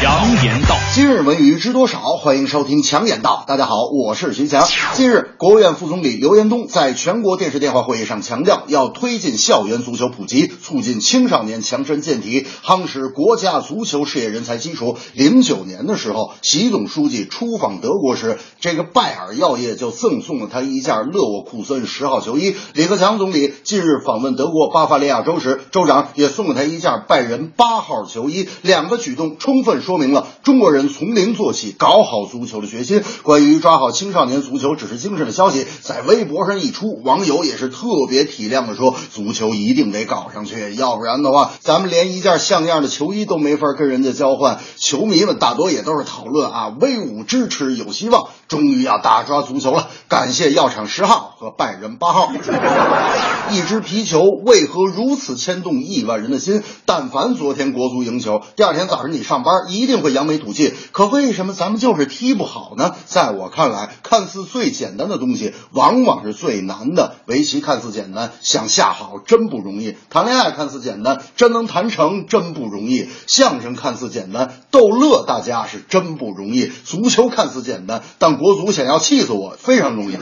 强言道，今日文娱知多少？欢迎收听强言道。大家好，我是徐强。近日，国务院副总理刘延东在全国电视电话会议上强调，要推进校园足球普及，促进青少年强身健体，夯实国家足球事业人才基础。零九年的时候，习总书记出访德国时，这个拜耳药业就赠送了他一件勒沃库森十号球衣。李克强总理近日访问德国巴伐利亚州时，州长也送了他一件拜仁八号球衣。两个举动充分说说明了中国人从零做起搞好足球的决心。关于抓好青少年足球只是精神的消息，在微博上一出，网友也是特别体谅的说，足球一定得搞上去，要不然的话，咱们连一件像样的球衣都没法跟人家交换。球迷们大多也都是讨论啊，威武支持有希望，终于要大抓足球了。感谢药厂十号和拜仁八号。一只皮球为何如此牵动亿万人的心？但凡昨天国足赢球，第二天早上你上班一定会扬眉吐气。可为什么咱们就是踢不好呢？在我看来，看似最简单的东西，往往是最难的。围棋看似简单，想下好真不容易；谈恋爱看似简单，真能谈成真不容易；相声看似简单，逗乐大家是真不容易；足球看似简单，但国足想要气死我非常容易。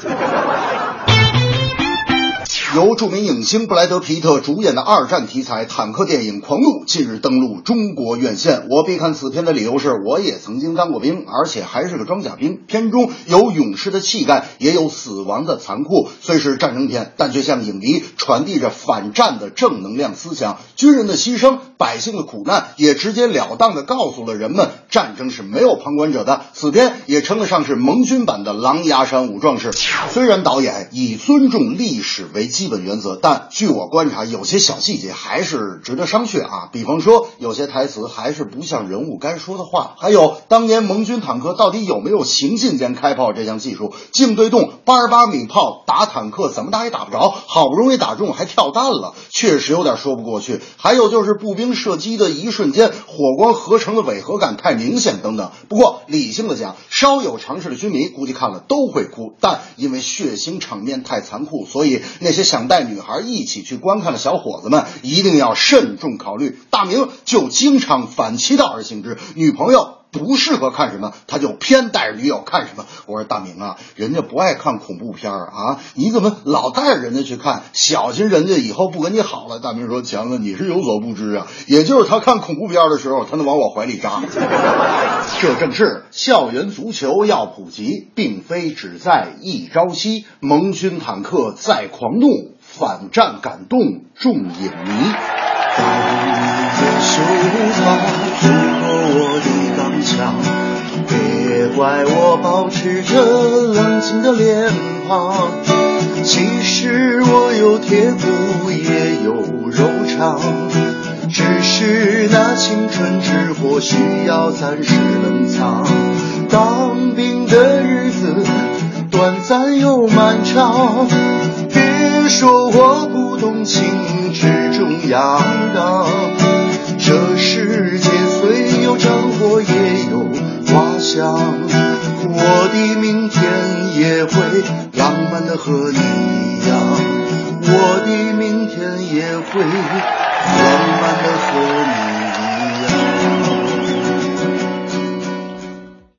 由著名影星布莱德·皮特主演的二战题材坦克电影《狂怒》近日登陆中国院线。我必看此片的理由是，我也曾经当过兵，而且还是个装甲兵。片中有勇士的气概，也有死亡的残酷。虽是战争片，但却向影迷传递着反战的正能量思想。军人的牺牲，百姓的苦难，也直截了当地告诉了人们，战争是没有旁观者的。此片也称得上是盟军版的《狼牙山五壮士》。虽然导演以尊重历史为基基本原则，但据我观察，有些小细节还是值得商榷啊。比方说，有些台词还是不像人物该说的话，还有当年盟军坦克到底有没有行进间开炮这项技术？静对动八十八米炮打坦克怎么打也打不着，好不容易打中还跳弹了，确实有点说不过去。还有就是步兵射击的一瞬间，火光合成的违和感太明显等等。不过理性的讲，稍有常识的军迷估计看了都会哭，但因为血腥场面太残酷，所以那些想带女孩一起去观看的小伙子们一定要慎重考虑。大明就经常反其道而行之，女朋友。不适合看什么，他就偏带着女友看什么。我说大明啊，人家不爱看恐怖片啊，你怎么老带着人家去看？小心人家以后不跟你好了。大明说：“强子，你是有所不知啊，也就是他看恐怖片的时候，他能往我怀里扎。这正是校园足球要普及，并非只在一朝夕。盟军坦克在狂怒，反战感动众影迷。我的刚强，别怪我保持着冷静的脸庞。其实我有铁骨也有肉肠，只是那青春之火需要暂时冷藏。当兵的日子短暂又漫长，别说我不懂情之中阳刚。我的明天也会浪漫的和你一样，我的明天也会浪漫的和你。